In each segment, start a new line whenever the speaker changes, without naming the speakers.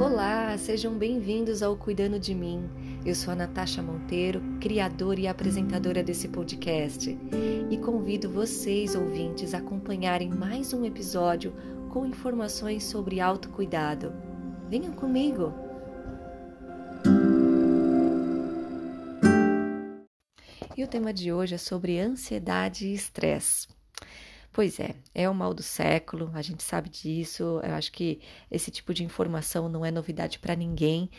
Olá, sejam bem-vindos ao Cuidando de Mim. Eu sou a Natasha Monteiro, criadora e apresentadora desse podcast, e convido vocês, ouvintes, a acompanharem mais um episódio com informações sobre autocuidado. Venham comigo! E o tema de hoje é sobre ansiedade e estresse. Pois é, é o mal do século, a gente sabe disso. Eu acho que esse tipo de informação não é novidade para ninguém,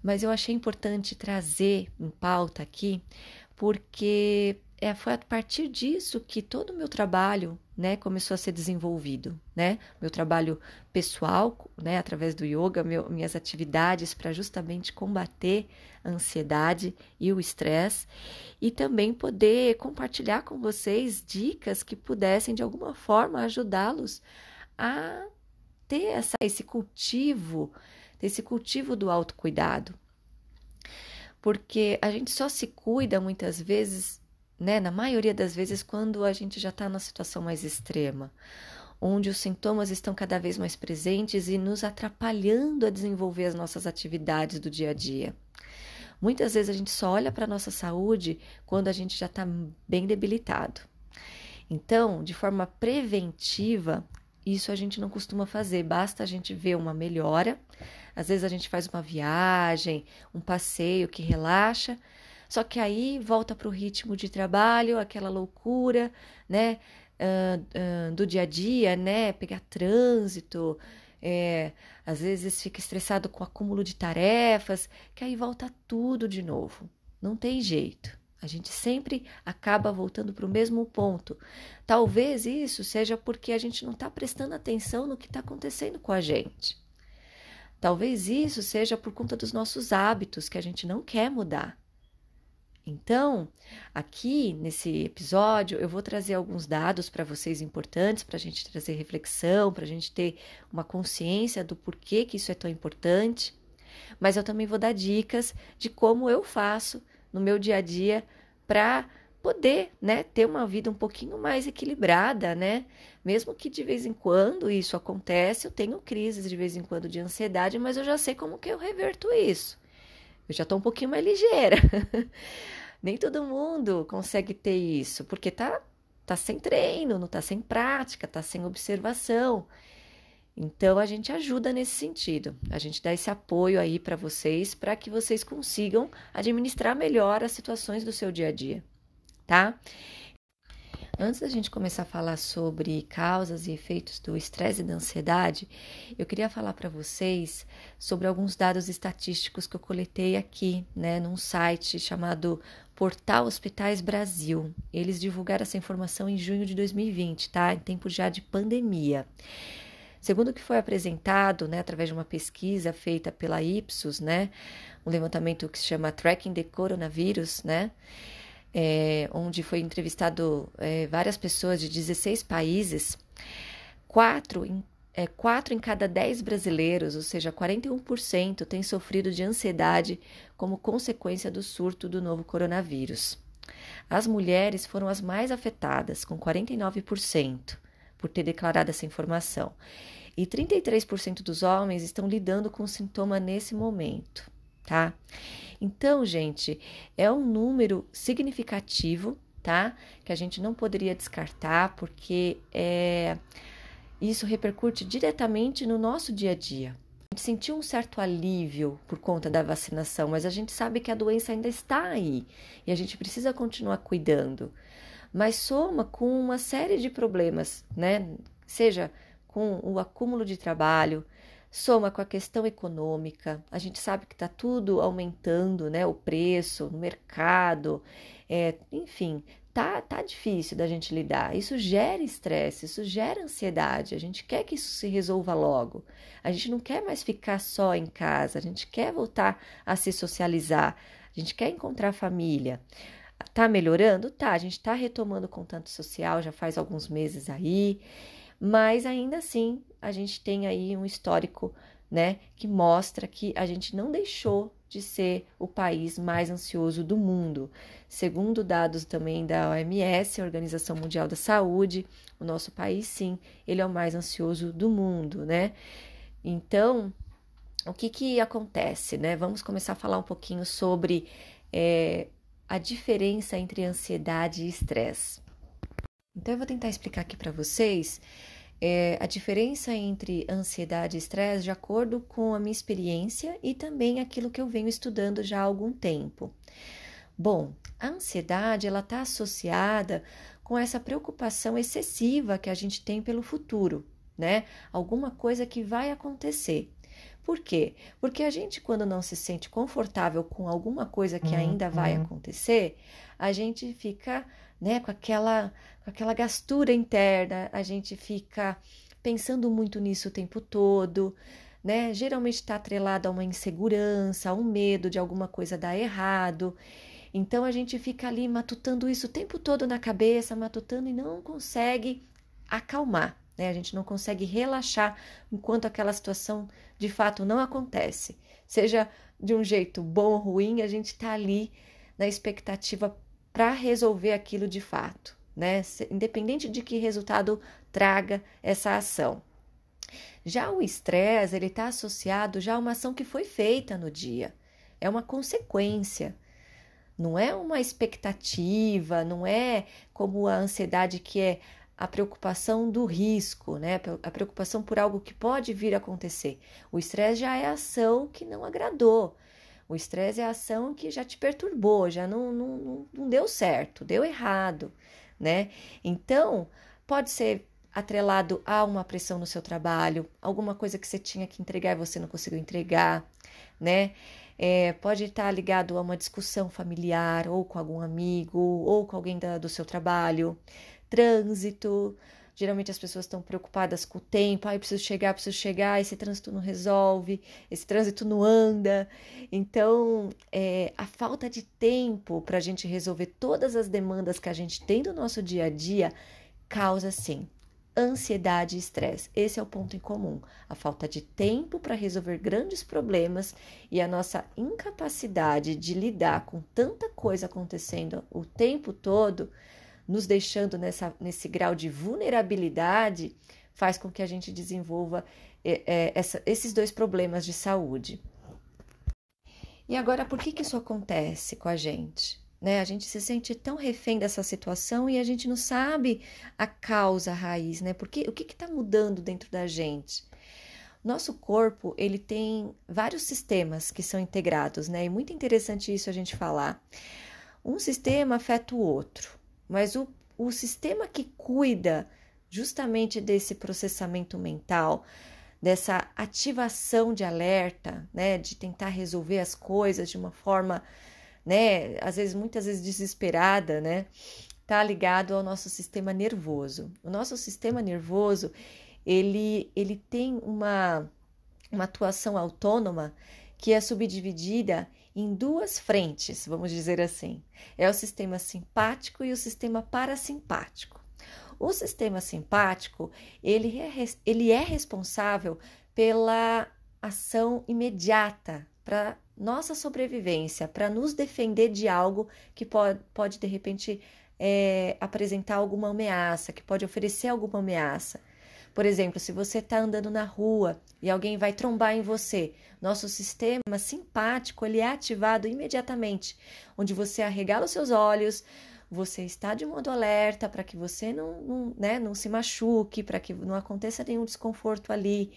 mas eu achei importante trazer em pauta aqui, porque é, foi a partir disso que todo o meu trabalho né, começou a ser desenvolvido, né? Meu trabalho pessoal, né, através do yoga, meu, minhas atividades para justamente combater a ansiedade e o estresse e também poder compartilhar com vocês dicas que pudessem de alguma forma ajudá-los a ter essa, esse cultivo, esse cultivo do autocuidado. Porque a gente só se cuida muitas vezes né? Na maioria das vezes, quando a gente já está numa situação mais extrema, onde os sintomas estão cada vez mais presentes e nos atrapalhando a desenvolver as nossas atividades do dia a dia. Muitas vezes a gente só olha para a nossa saúde quando a gente já está bem debilitado. Então, de forma preventiva, isso a gente não costuma fazer, basta a gente ver uma melhora. Às vezes a gente faz uma viagem, um passeio que relaxa, só que aí volta para o ritmo de trabalho, aquela loucura, né? Uh, uh, do dia a dia, né? Pegar trânsito, é, às vezes fica estressado com o acúmulo de tarefas, que aí volta tudo de novo. Não tem jeito. A gente sempre acaba voltando para o mesmo ponto. Talvez isso seja porque a gente não está prestando atenção no que está acontecendo com a gente. Talvez isso seja por conta dos nossos hábitos que a gente não quer mudar. Então, aqui nesse episódio, eu vou trazer alguns dados para vocês importantes, para a gente trazer reflexão, para a gente ter uma consciência do porquê que isso é tão importante. Mas eu também vou dar dicas de como eu faço no meu dia a dia para poder, né, ter uma vida um pouquinho mais equilibrada, né? Mesmo que de vez em quando isso acontece, eu tenho crises de vez em quando de ansiedade, mas eu já sei como que eu reverto isso. Eu já estou um pouquinho mais ligeira. Nem todo mundo consegue ter isso, porque tá, tá sem treino, não tá sem prática, tá sem observação. Então a gente ajuda nesse sentido. A gente dá esse apoio aí para vocês, para que vocês consigam administrar melhor as situações do seu dia a dia, tá? Antes da gente começar a falar sobre causas e efeitos do estresse e da ansiedade, eu queria falar para vocês sobre alguns dados estatísticos que eu coletei aqui, né, num site chamado Portal Hospitais Brasil. Eles divulgaram essa informação em junho de 2020, tá? Em tempo já de pandemia. Segundo o que foi apresentado, né, através de uma pesquisa feita pela Ipsos, né, um levantamento que se chama Tracking the Coronavirus, né, é, onde foi entrevistado é, várias pessoas de 16 países, quatro em, é, quatro em cada dez brasileiros, ou seja, 41%, têm sofrido de ansiedade como consequência do surto do novo coronavírus. As mulheres foram as mais afetadas, com 49%, por ter declarado essa informação. E 33% dos homens estão lidando com o sintoma nesse momento, tá? Então, gente, é um número significativo, tá? Que a gente não poderia descartar, porque é, isso repercute diretamente no nosso dia a dia. A gente sentiu um certo alívio por conta da vacinação, mas a gente sabe que a doença ainda está aí e a gente precisa continuar cuidando. Mas soma com uma série de problemas, né? Seja com o acúmulo de trabalho, soma com a questão econômica, a gente sabe que está tudo aumentando, né? O preço no mercado, é, enfim, tá, tá difícil da gente lidar. Isso gera estresse, isso gera ansiedade. A gente quer que isso se resolva logo. A gente não quer mais ficar só em casa, a gente quer voltar a se socializar, a gente quer encontrar família. Tá melhorando? Tá, a gente tá retomando o contato social já faz alguns meses aí mas ainda assim a gente tem aí um histórico, né, que mostra que a gente não deixou de ser o país mais ansioso do mundo. Segundo dados também da OMS, Organização Mundial da Saúde, o nosso país sim, ele é o mais ansioso do mundo, né? Então, o que que acontece, né? Vamos começar a falar um pouquinho sobre é, a diferença entre ansiedade e estresse. Então, eu vou tentar explicar aqui para vocês é, a diferença entre ansiedade e estresse de acordo com a minha experiência e também aquilo que eu venho estudando já há algum tempo. Bom, a ansiedade ela está associada com essa preocupação excessiva que a gente tem pelo futuro, né? Alguma coisa que vai acontecer. Por quê? Porque a gente, quando não se sente confortável com alguma coisa que ainda vai uhum. acontecer, a gente fica né, com aquela, aquela gastura interna, a gente fica pensando muito nisso o tempo todo, né? Geralmente está atrelado a uma insegurança, a um medo de alguma coisa dar errado. Então a gente fica ali matutando isso o tempo todo na cabeça, matutando e não consegue acalmar, né? A gente não consegue relaxar enquanto aquela situação de fato não acontece. Seja de um jeito bom ou ruim, a gente está ali na expectativa para resolver aquilo de fato, né? Independente de que resultado traga essa ação. Já o estresse, ele está associado já a uma ação que foi feita no dia. É uma consequência. Não é uma expectativa, não é como a ansiedade que é a preocupação do risco, né? A preocupação por algo que pode vir a acontecer. O estresse já é a ação que não agradou. O estresse é a ação que já te perturbou, já não, não, não deu certo, deu errado, né? Então, pode ser atrelado a uma pressão no seu trabalho, alguma coisa que você tinha que entregar e você não conseguiu entregar, né? É, pode estar ligado a uma discussão familiar, ou com algum amigo, ou com alguém da, do seu trabalho trânsito. Geralmente as pessoas estão preocupadas com o tempo, ai, preciso chegar, preciso chegar, esse trânsito não resolve, esse trânsito não anda. Então, é, a falta de tempo para a gente resolver todas as demandas que a gente tem do nosso dia a dia causa, sim, ansiedade e estresse. Esse é o ponto em comum. A falta de tempo para resolver grandes problemas e a nossa incapacidade de lidar com tanta coisa acontecendo o tempo todo nos deixando nessa, nesse grau de vulnerabilidade, faz com que a gente desenvolva é, é, essa, esses dois problemas de saúde. E agora, por que, que isso acontece com a gente? Né? A gente se sente tão refém dessa situação e a gente não sabe a causa a raiz, né? Porque o que está mudando dentro da gente? Nosso corpo ele tem vários sistemas que são integrados, né? E muito interessante isso a gente falar. Um sistema afeta o outro. Mas o, o sistema que cuida justamente desse processamento mental, dessa ativação de alerta, né, de tentar resolver as coisas de uma forma, né, às vezes muitas vezes desesperada, né, tá ligado ao nosso sistema nervoso. O nosso sistema nervoso, ele ele tem uma uma atuação autônoma que é subdividida em duas frentes, vamos dizer assim. É o sistema simpático e o sistema parasimpático. O sistema simpático, ele é, ele é responsável pela ação imediata para nossa sobrevivência, para nos defender de algo que pode, pode de repente, é, apresentar alguma ameaça, que pode oferecer alguma ameaça. Por exemplo, se você está andando na rua e alguém vai trombar em você, nosso sistema simpático ele é ativado imediatamente, onde você arregala os seus olhos, você está de modo alerta para que você não, não, né, não se machuque, para que não aconteça nenhum desconforto ali,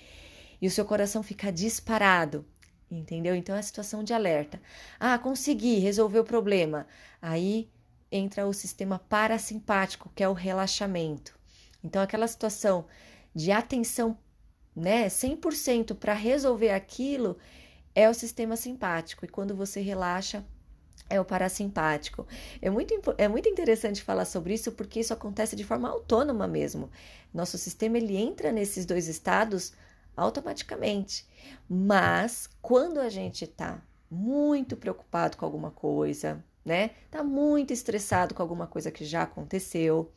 e o seu coração fica disparado. Entendeu? Então é a situação de alerta. Ah, consegui resolver o problema. Aí entra o sistema parasimpático, que é o relaxamento. Então, aquela situação de atenção, né, 100% para resolver aquilo, é o sistema simpático. E quando você relaxa, é o parasimpático. É muito, é muito interessante falar sobre isso porque isso acontece de forma autônoma mesmo. Nosso sistema ele entra nesses dois estados automaticamente. Mas quando a gente está muito preocupado com alguma coisa, né? Tá muito estressado com alguma coisa que já aconteceu,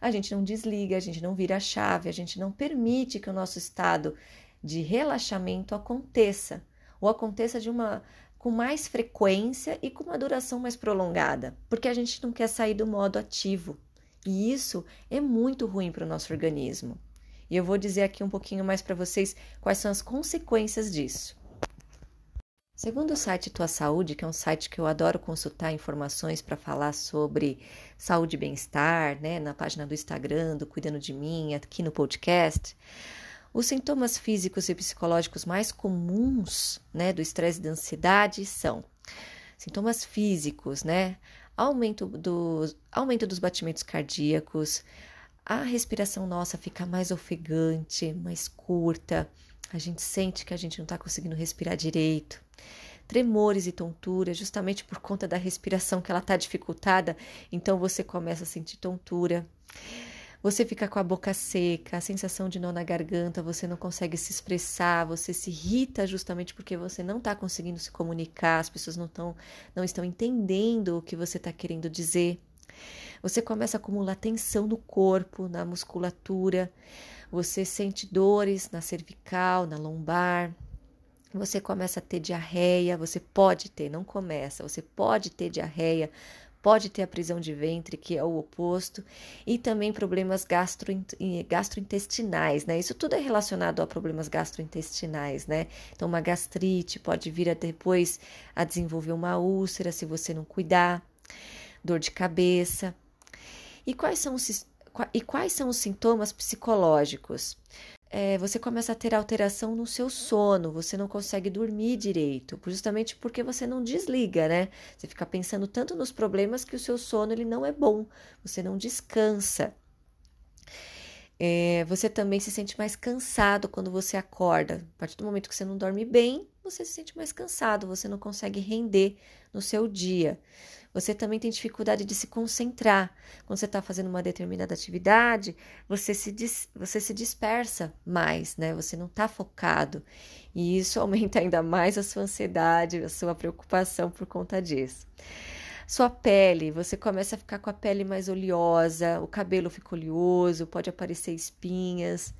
a gente não desliga, a gente não vira a chave, a gente não permite que o nosso estado de relaxamento aconteça, ou aconteça de uma com mais frequência e com uma duração mais prolongada, porque a gente não quer sair do modo ativo. E isso é muito ruim para o nosso organismo. E eu vou dizer aqui um pouquinho mais para vocês quais são as consequências disso. Segundo o site Tua Saúde, que é um site que eu adoro consultar informações para falar sobre saúde e bem-estar, né, na página do Instagram, do Cuidando de Mim, aqui no podcast, os sintomas físicos e psicológicos mais comuns, né, do estresse e da ansiedade são sintomas físicos, né, aumento, do, aumento dos batimentos cardíacos, a respiração nossa fica mais ofegante, mais curta, a gente sente que a gente não está conseguindo respirar direito. Tremores e tontura, justamente por conta da respiração que ela está dificultada, então você começa a sentir tontura. Você fica com a boca seca, a sensação de nó na garganta, você não consegue se expressar, você se irrita justamente porque você não está conseguindo se comunicar, as pessoas não, tão, não estão entendendo o que você está querendo dizer. Você começa a acumular tensão no corpo, na musculatura, você sente dores na cervical, na lombar, você começa a ter diarreia, você pode ter, não começa, você pode ter diarreia, pode ter a prisão de ventre, que é o oposto, e também problemas gastro, gastrointestinais, né? Isso tudo é relacionado a problemas gastrointestinais, né? Então, uma gastrite pode vir a depois a desenvolver uma úlcera se você não cuidar, dor de cabeça. E quais são os, e quais são os sintomas psicológicos? É, você começa a ter alteração no seu sono, você não consegue dormir direito, justamente porque você não desliga, né? Você fica pensando tanto nos problemas que o seu sono ele não é bom, você não descansa. É, você também se sente mais cansado quando você acorda. A partir do momento que você não dorme bem, você se sente mais cansado, você não consegue render no seu dia. Você também tem dificuldade de se concentrar. Quando você está fazendo uma determinada atividade, você se, dis, você se dispersa mais, né? Você não está focado. E isso aumenta ainda mais a sua ansiedade, a sua preocupação por conta disso. Sua pele, você começa a ficar com a pele mais oleosa, o cabelo fica oleoso, pode aparecer espinhas.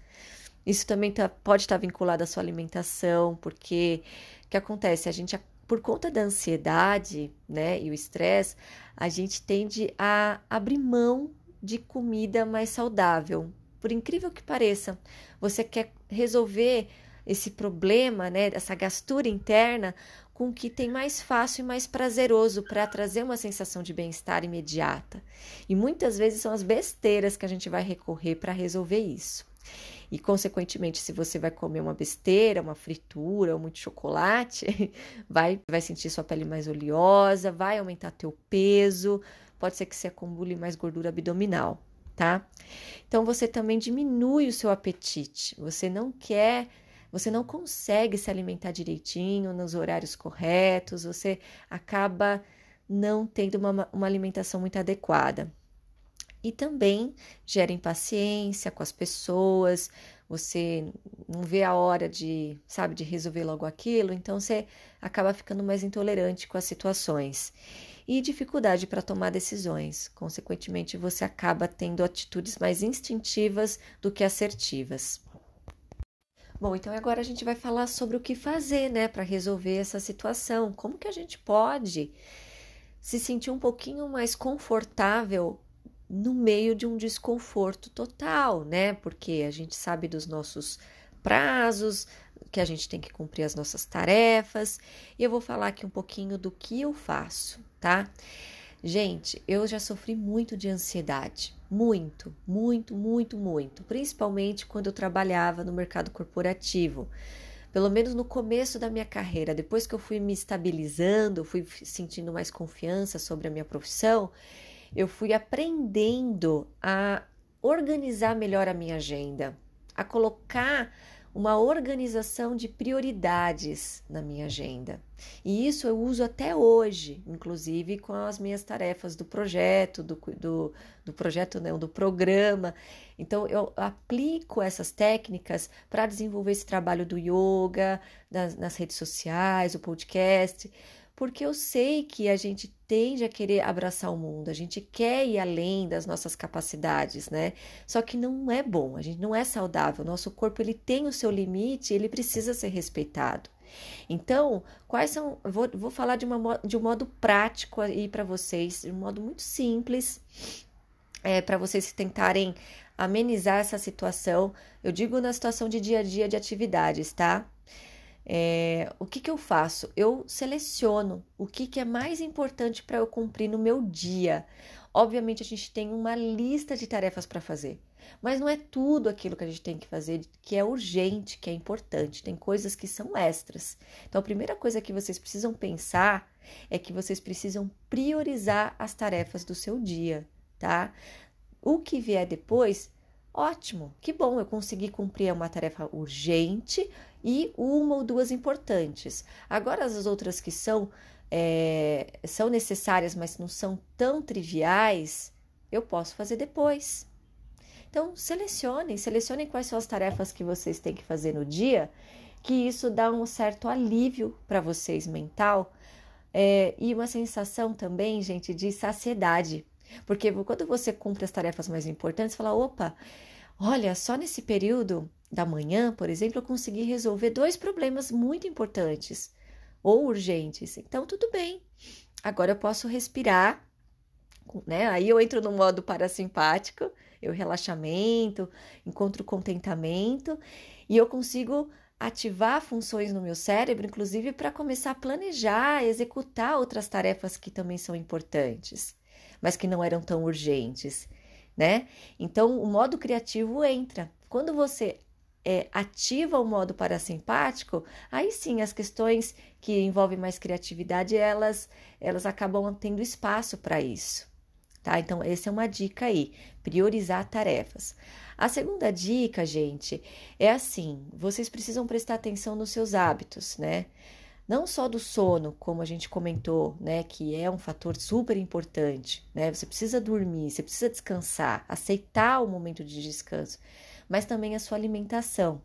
Isso também tá, pode estar tá vinculado à sua alimentação, porque o que acontece? A gente por conta da ansiedade, né, e o estresse, a gente tende a abrir mão de comida mais saudável. Por incrível que pareça, você quer resolver esse problema, né, essa gastura interna com o que tem mais fácil e mais prazeroso para trazer uma sensação de bem-estar imediata. E muitas vezes são as besteiras que a gente vai recorrer para resolver isso. E, consequentemente, se você vai comer uma besteira, uma fritura muito chocolate, vai, vai sentir sua pele mais oleosa, vai aumentar teu peso, pode ser que você acumule mais gordura abdominal, tá? Então, você também diminui o seu apetite. Você não quer você não consegue se alimentar direitinho nos horários corretos, você acaba não tendo uma, uma alimentação muito adequada e também gera impaciência com as pessoas, você não vê a hora de, sabe, de resolver logo aquilo, então você acaba ficando mais intolerante com as situações e dificuldade para tomar decisões. Consequentemente, você acaba tendo atitudes mais instintivas do que assertivas. Bom, então agora a gente vai falar sobre o que fazer, né, para resolver essa situação. Como que a gente pode se sentir um pouquinho mais confortável no meio de um desconforto total, né? Porque a gente sabe dos nossos prazos, que a gente tem que cumprir as nossas tarefas. E eu vou falar aqui um pouquinho do que eu faço, tá? Gente, eu já sofri muito de ansiedade, muito, muito, muito, muito, principalmente quando eu trabalhava no mercado corporativo. Pelo menos no começo da minha carreira, depois que eu fui me estabilizando, fui sentindo mais confiança sobre a minha profissão, eu fui aprendendo a organizar melhor a minha agenda, a colocar uma organização de prioridades na minha agenda. E isso eu uso até hoje, inclusive com as minhas tarefas do projeto, do, do, do projeto não, do programa. Então eu aplico essas técnicas para desenvolver esse trabalho do yoga, das, nas redes sociais, o podcast, porque eu sei que a gente tende a querer abraçar o mundo, a gente quer ir além das nossas capacidades, né? Só que não é bom, a gente não é saudável, o nosso corpo ele tem o seu limite, ele precisa ser respeitado. Então, quais são. Vou, vou falar de, uma, de um modo prático aí para vocês, de um modo muito simples, é, para vocês tentarem amenizar essa situação. Eu digo na situação de dia a dia de atividades, tá? É, o que, que eu faço? Eu seleciono o que, que é mais importante para eu cumprir no meu dia. Obviamente, a gente tem uma lista de tarefas para fazer, mas não é tudo aquilo que a gente tem que fazer que é urgente, que é importante. Tem coisas que são extras. Então, a primeira coisa que vocês precisam pensar é que vocês precisam priorizar as tarefas do seu dia, tá? O que vier depois, ótimo, que bom, eu consegui cumprir uma tarefa urgente e uma ou duas importantes. Agora, as outras que são, é, são necessárias, mas não são tão triviais, eu posso fazer depois. Então, selecionem, selecionem quais são as tarefas que vocês têm que fazer no dia, que isso dá um certo alívio para vocês mental é, e uma sensação também, gente, de saciedade. Porque quando você cumpre as tarefas mais importantes, você fala: opa, olha, só nesse período da manhã, por exemplo, eu consegui resolver dois problemas muito importantes ou urgentes. Então, tudo bem. Agora eu posso respirar, né? Aí eu entro no modo parasimpático, eu relaxamento, encontro contentamento e eu consigo ativar funções no meu cérebro, inclusive para começar a planejar, executar outras tarefas que também são importantes, mas que não eram tão urgentes, né? Então, o modo criativo entra. Quando você é, ativa o modo parasimpático, aí sim as questões que envolvem mais criatividade elas, elas acabam tendo espaço para isso. Tá? Então, essa é uma dica aí, priorizar tarefas. A segunda dica, gente, é assim: vocês precisam prestar atenção nos seus hábitos, né? Não só do sono, como a gente comentou, né, que é um fator super importante, né? Você precisa dormir, você precisa descansar, aceitar o momento de descanso mas também a sua alimentação.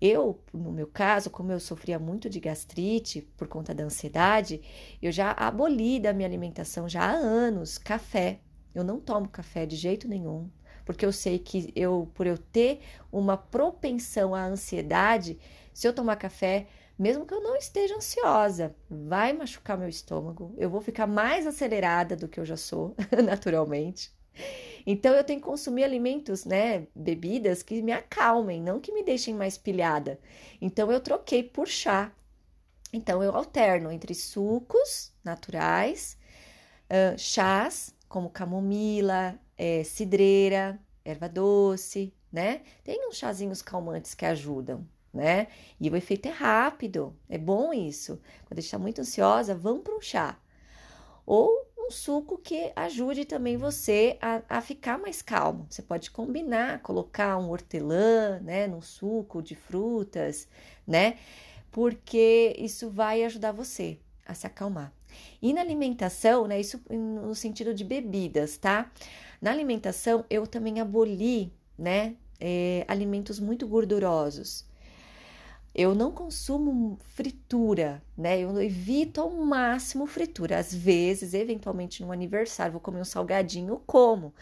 Eu, no meu caso, como eu sofria muito de gastrite por conta da ansiedade, eu já aboli da minha alimentação já há anos café. Eu não tomo café de jeito nenhum, porque eu sei que eu, por eu ter uma propensão à ansiedade, se eu tomar café, mesmo que eu não esteja ansiosa, vai machucar meu estômago, eu vou ficar mais acelerada do que eu já sou, naturalmente. Então eu tenho que consumir alimentos, né, bebidas que me acalmem, não que me deixem mais pilhada. Então eu troquei por chá. Então eu alterno entre sucos naturais, uh, chás como camomila, é, cidreira, erva doce, né? Tem uns chazinhos calmantes que ajudam, né? E o efeito é rápido, é bom isso. Quando a gente está muito ansiosa, vamos para um chá. Ou um suco que ajude também você a, a ficar mais calmo. Você pode combinar, colocar um hortelã, né, no suco de frutas, né? Porque isso vai ajudar você a se acalmar. E na alimentação, né, isso no sentido de bebidas, tá? Na alimentação, eu também aboli, né, é, alimentos muito gordurosos. Eu não consumo fritura, né? Eu evito ao máximo fritura. Às vezes, eventualmente, no aniversário, vou comer um salgadinho, como.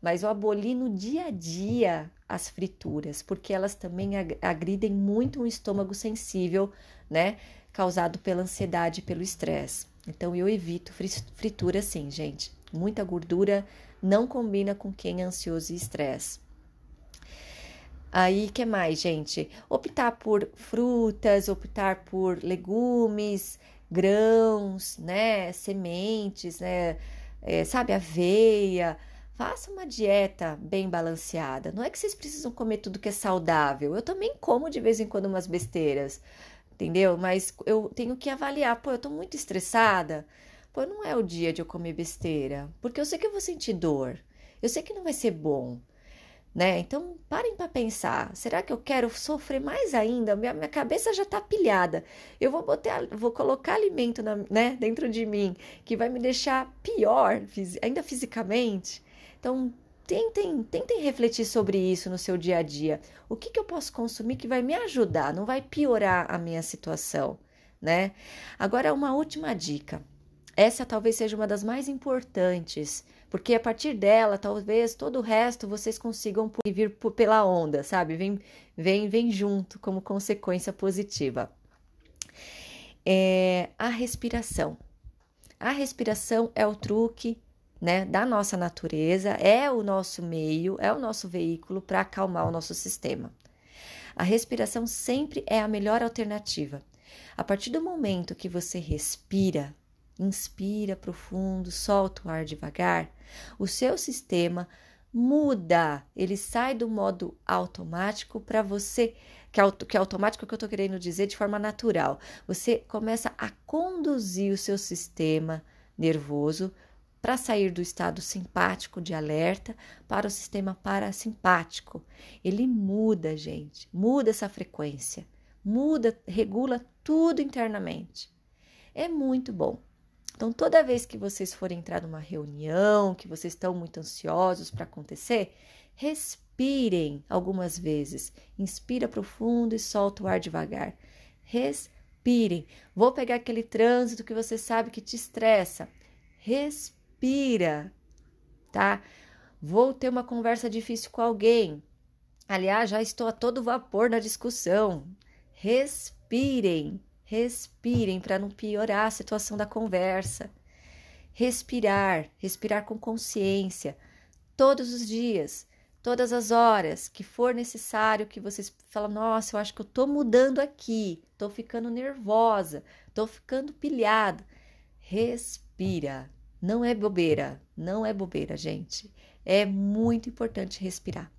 Mas eu aboli no dia a dia as frituras, porque elas também agridem muito um estômago sensível, né? Causado pela ansiedade e pelo estresse. Então, eu evito fritura sim, gente. Muita gordura não combina com quem é ansioso e estresse. Aí, que mais, gente? Optar por frutas, optar por legumes, grãos, né? Sementes, né? É, sabe, aveia. Faça uma dieta bem balanceada. Não é que vocês precisam comer tudo que é saudável. Eu também como de vez em quando umas besteiras, entendeu? Mas eu tenho que avaliar. Pô, eu tô muito estressada. Pô, não é o dia de eu comer besteira. Porque eu sei que eu vou sentir dor. Eu sei que não vai ser bom né? Então, parem para pensar. Será que eu quero sofrer mais ainda? Minha, minha cabeça já está pilhada. Eu vou botar, vou colocar alimento na, né, dentro de mim que vai me deixar pior, ainda fisicamente. Então, tentem, tentem refletir sobre isso no seu dia a dia. O que, que eu posso consumir que vai me ajudar, não vai piorar a minha situação, né? Agora, uma última dica. Essa talvez seja uma das mais importantes porque a partir dela, talvez todo o resto vocês consigam vir pela onda, sabe? Vem, vem, vem junto como consequência positiva. É a respiração. A respiração é o truque né, da nossa natureza, é o nosso meio, é o nosso veículo para acalmar o nosso sistema. A respiração sempre é a melhor alternativa. A partir do momento que você respira, inspira profundo, solta o ar devagar, o seu sistema muda, ele sai do modo automático para você, que é, que é automático que eu estou querendo dizer de forma natural. Você começa a conduzir o seu sistema nervoso para sair do estado simpático de alerta para o sistema parasimpático. Ele muda, gente, muda essa frequência, muda, regula tudo internamente. É muito bom. Então, toda vez que vocês forem entrar numa reunião, que vocês estão muito ansiosos para acontecer, respirem algumas vezes. Inspira profundo e solta o ar devagar. Respirem. Vou pegar aquele trânsito que você sabe que te estressa. Respira, tá? Vou ter uma conversa difícil com alguém. Aliás, já estou a todo vapor na discussão. Respirem. Respirem para não piorar a situação da conversa. Respirar, respirar com consciência, todos os dias, todas as horas que for necessário que vocês falam, nossa, eu acho que eu tô mudando aqui, tô ficando nervosa, tô ficando pilhado. Respira. Não é bobeira, não é bobeira, gente. É muito importante respirar.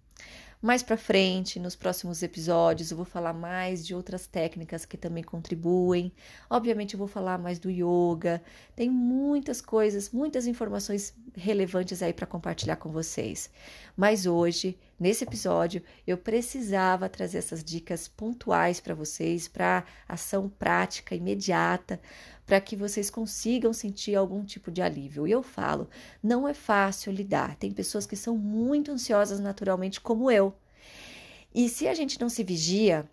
Mais para frente, nos próximos episódios, eu vou falar mais de outras técnicas que também contribuem. Obviamente, eu vou falar mais do yoga. Tem muitas coisas, muitas informações relevantes aí para compartilhar com vocês. Mas hoje, nesse episódio, eu precisava trazer essas dicas pontuais para vocês, para ação prática imediata, para que vocês consigam sentir algum tipo de alívio. E eu falo, não é fácil lidar. Tem pessoas que são muito ansiosas naturalmente, como eu. E se a gente não se vigia,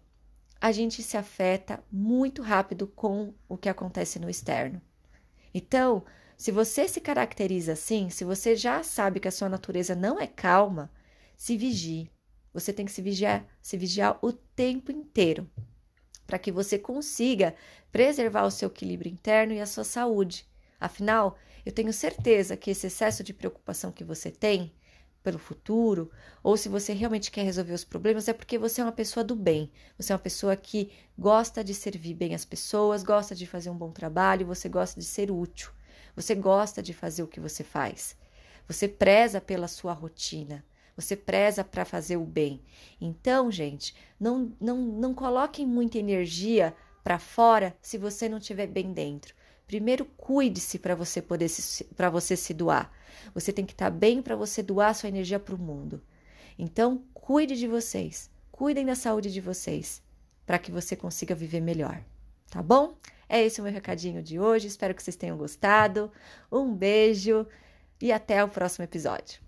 a gente se afeta muito rápido com o que acontece no externo. Então, se você se caracteriza assim, se você já sabe que a sua natureza não é calma, se vigie. Você tem que se vigiar, se vigiar o tempo inteiro para que você consiga preservar o seu equilíbrio interno e a sua saúde. Afinal, eu tenho certeza que esse excesso de preocupação que você tem pelo futuro, ou se você realmente quer resolver os problemas, é porque você é uma pessoa do bem. Você é uma pessoa que gosta de servir bem as pessoas, gosta de fazer um bom trabalho, você gosta de ser útil. Você gosta de fazer o que você faz. Você preza pela sua rotina. Você preza para fazer o bem. Então, gente, não, não, não coloquem muita energia para fora se você não estiver bem dentro. Primeiro, cuide-se para você poder para você se doar. Você tem que estar tá bem para você doar sua energia para o mundo. Então, cuide de vocês. Cuidem da saúde de vocês para que você consiga viver melhor. Tá bom? É esse o meu recadinho de hoje. Espero que vocês tenham gostado. Um beijo e até o próximo episódio.